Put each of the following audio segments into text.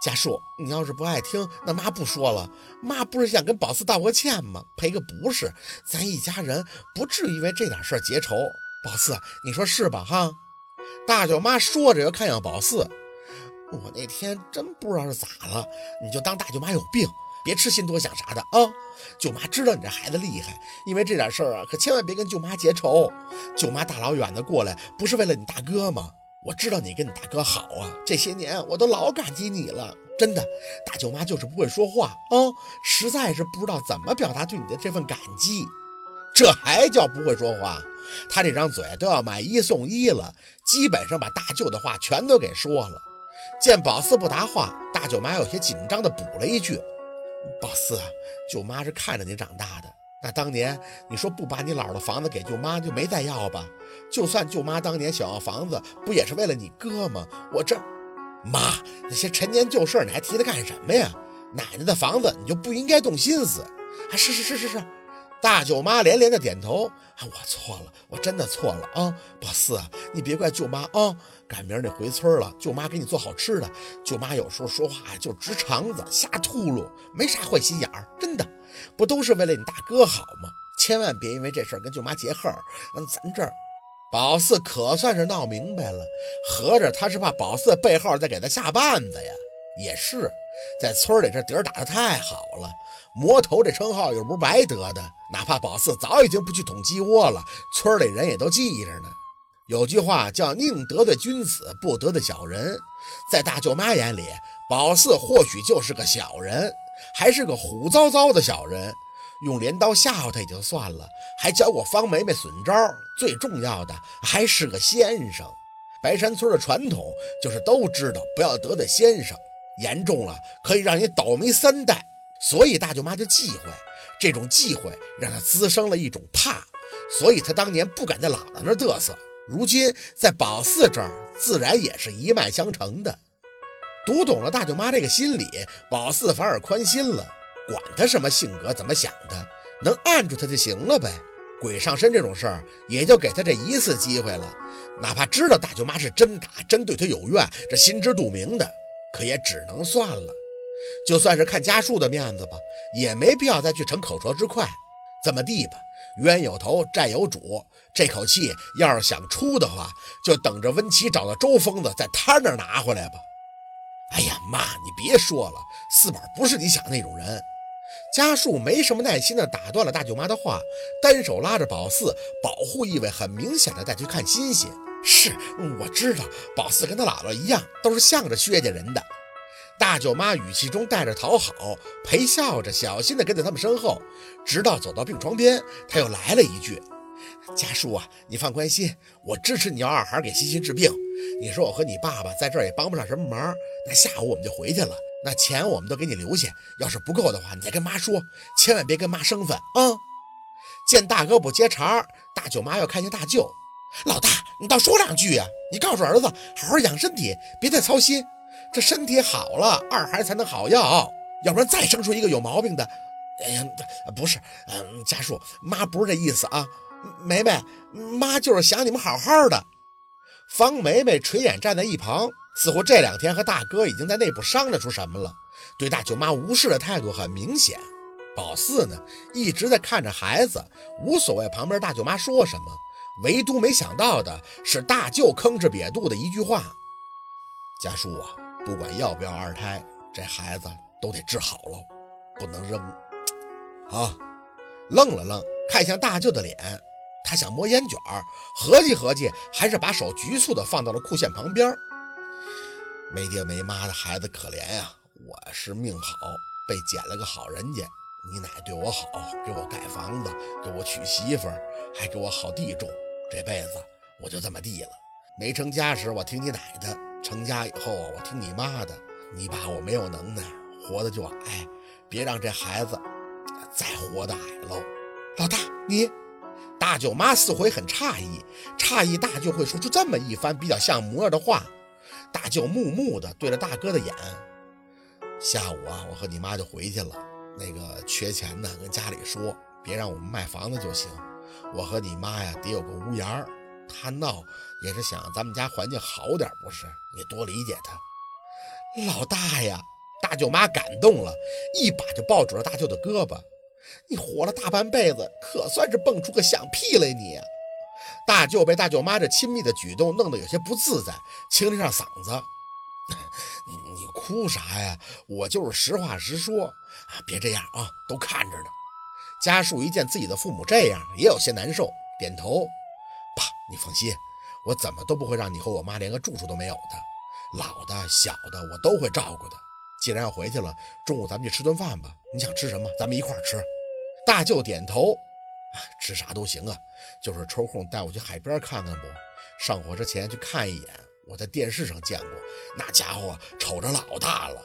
家树，你要是不爱听，那妈不说了。妈不是想跟宝四道个歉吗？赔个不是，咱一家人不至于为这点事儿结仇。宝四，你说是吧？哈！大舅妈说着又看向宝四，我那天真不知道是咋了，你就当大舅妈有病，别痴心多想啥的啊！舅妈知道你这孩子厉害，因为这点事儿啊，可千万别跟舅妈结仇。舅妈大老远的过来，不是为了你大哥吗？我知道你跟你大哥好啊，这些年我都老感激你了，真的。大舅妈就是不会说话啊，实在是不知道怎么表达对你的这份感激。这还叫不会说话？他这张嘴都要买一送一了，基本上把大舅的话全都给说了。见宝四不答话，大舅妈有些紧张的补了一句：“宝四，舅妈是看着你长大的。”那当年你说不把你姥的房子给舅妈，就没再要吧？就算舅妈当年想要房子，不也是为了你哥吗？我这，妈，那些陈年旧事你还提它干什么呀？奶奶的房子你就不应该动心思。啊，是是是是是。大舅妈连连的点头。啊，我错了，我真的错了啊！宝四啊，你别怪舅妈啊。赶明儿得回村了，舅妈给你做好吃的。舅妈有时候说话就直肠子，瞎秃噜，没啥坏心眼儿，真的。不都是为了你大哥好吗？千万别因为这事儿跟舅妈结恨儿。咱这儿宝四可算是闹明白了，合着他是怕宝四背后再给他下绊子呀？也是，在村里这底儿打得太好了，魔头这称号又不是白得的。哪怕宝四早已经不去捅鸡窝了，村里人也都记着呢。有句话叫“宁得罪君子，不得罪小人”。在大舅妈眼里，宝四或许就是个小人。还是个虎糟糟的小人，用镰刀吓唬他也就算了，还教我方梅梅损招。最重要的还是个先生。白山村的传统就是都知道不要得罪先生，严重了可以让你倒霉三代。所以大舅妈就忌讳，这种忌讳让她滋生了一种怕，所以她当年不敢在姥姥那嘚瑟。如今在宝四这儿，自然也是一脉相承的。读懂了大舅妈这个心理，宝四反而宽心了。管他什么性格，怎么想的，能按住他就行了呗。鬼上身这种事儿，也就给他这一次机会了。哪怕知道大舅妈是真打，真对他有怨，这心知肚明的，可也只能算了。就算是看家树的面子吧，也没必要再去逞口舌之快。这么地吧，冤有头，债有主。这口气要是想出的话，就等着温琪找到周疯子，在他那拿回来吧。哎呀妈，你别说了，四宝不是你想的那种人。家树没什么耐心的打断了大舅妈的话，单手拉着宝四，保护意味很明显的带去看欣欣。是，我知道，宝四跟他姥姥一样，都是向着薛家人的。大舅妈语气中带着讨好，陪笑着，小心的跟在他们身后，直到走到病床边，他又来了一句。家叔啊，你放宽心，我支持你要二孩给欣欣治病。你说我和你爸爸在这儿也帮不上什么忙，那下午我们就回去了。那钱我们都给你留下，要是不够的话，你再跟妈说，千万别跟妈生分啊。见大哥不接茬，大舅妈又看见大舅，老大，你倒说两句呀！你告诉儿子，好好养身体，别再操心。这身体好了，二孩才能好要，要不然再生出一个有毛病的，哎呀，不是，嗯，家叔，妈不是这意思啊。梅梅，妈就是想你们好好的。方梅梅垂眼站在一旁，似乎这两天和大哥已经在内部商量出什么了，对大舅妈无视的态度很明显。宝四呢，一直在看着孩子，无所谓旁边大舅妈说什么，唯独没想到的是大舅吭哧瘪肚的一句话：“家叔啊，不管要不要二胎，这孩子都得治好了，不能扔。”啊，愣了愣，看向大舅的脸。他想摸烟卷儿，合计合计，还是把手局促地放到了裤线旁边。没爹没妈的孩子可怜呀！我是命好，被捡了个好人家。你奶对我好，给我盖房子，给我娶媳妇儿，还给我好地种。这辈子我就这么地了。没成家时我听你奶的，成家以后我听你妈的。你爸我没有能耐，活的就矮，别让这孩子再活的矮喽。老大，你。大舅妈似乎很诧异，诧异大舅会说出这么一番比较像模样的话。大舅木木的对着大哥的眼。下午啊，我和你妈就回去了。那个缺钱的跟家里说，别让我们卖房子就行。我和你妈呀，得有个屋檐儿。他闹也是想咱们家环境好点，不是？你多理解他。老大呀！大舅妈感动了，一把就抱住了大舅的胳膊。你活了大半辈子，可算是蹦出个响屁来！你大舅被大舅妈这亲密的举动弄得有些不自在，清了上嗓子：“ 你你哭啥呀？我就是实话实说啊！别这样啊，都看着呢。”家树一见自己的父母这样，也有些难受，点头：“爸，你放心，我怎么都不会让你和我妈连个住处都没有的。老的、小的，我都会照顾的。既然要回去了，中午咱们去吃顿饭吧。你想吃什么，咱们一块儿吃。”大舅点头：“啊，吃啥都行啊，就是抽空带我去海边看看不？上火车前去看一眼。我在电视上见过，那家伙瞅着老大了。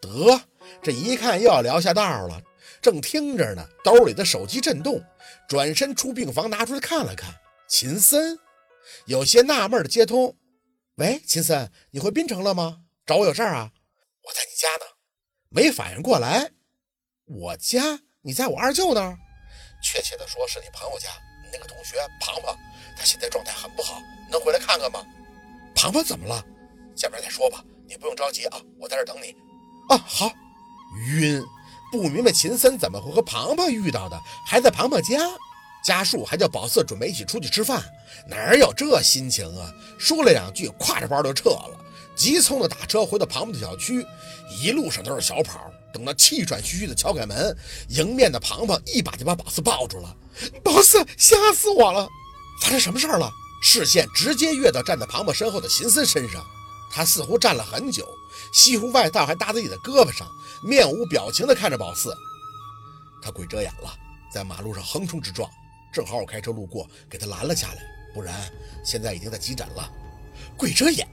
得，这一看又要聊下道了。”正听着呢，兜里的手机震动，转身出病房拿出来看了看。秦森有些纳闷的接通：“喂，秦森，你回滨城了吗？找我有事啊？我在你家呢，没反应过来。我家？你在我二舅那儿？确切的说，是你朋友家，你那个同学庞庞，他现在状态很不好，能回来看看吗？庞庞怎么了？见面再说吧，你不用着急啊，我在这等你。啊，好。晕。”不明白秦森怎么会和庞庞遇到的，还在庞庞家。家树还叫宝四准备一起出去吃饭，哪有这心情啊？说了两句，挎着包就撤了，急匆的打车回到庞庞的小区，一路上都是小跑。等到气喘吁吁的敲开门，迎面的庞庞一把就把宝四抱住了。宝四，吓死我了！发生什么事儿了？视线直接跃到站在庞庞身后的秦森身上，他似乎站了很久。西服外套还搭在自己的胳膊上，面无表情地看着宝四。他鬼遮眼了，在马路上横冲直撞，正好我开车路过，给他拦了下来。不然现在已经在急诊了。鬼遮眼？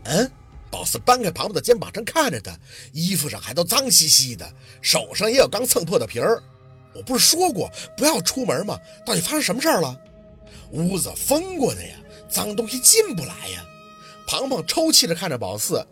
宝四搬开庞庞的肩膀，正看着他，衣服上还都脏兮兮的，手上也有刚蹭破的皮儿。我不是说过不要出门吗？到底发生什么事儿了？屋子封过的呀，脏东西进不来呀。庞庞抽泣着看着宝四。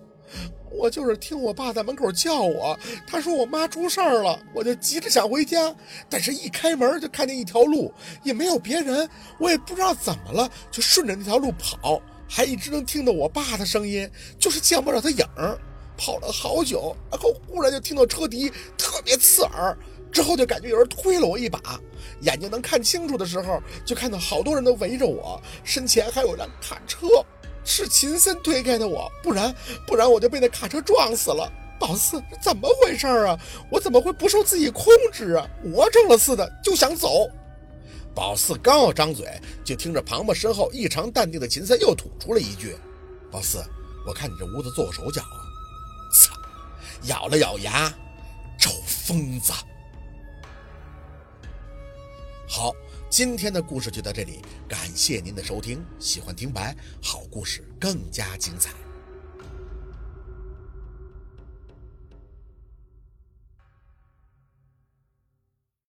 我就是听我爸在门口叫我，他说我妈出事儿了，我就急着想回家，但是一开门就看见一条路，也没有别人，我也不知道怎么了，就顺着那条路跑，还一直能听到我爸的声音，就是见不着他影儿。跑了好久，然后忽然就听到车笛，特别刺耳，之后就感觉有人推了我一把，眼睛能看清楚的时候，就看到好多人都围着我，身前还有辆卡车。是秦森推开的我，不然不然我就被那卡车撞死了。宝四，怎么回事啊？我怎么会不受自己控制啊？魔怔了似的就想走。宝四刚要张嘴，就听着庞庞身后异常淡定的秦三又吐出了一句：“宝四，我看你这屋子做过手脚啊！”操！咬了咬牙，臭疯子。好。今天的故事就到这里，感谢您的收听。喜欢听白，好故事更加精彩。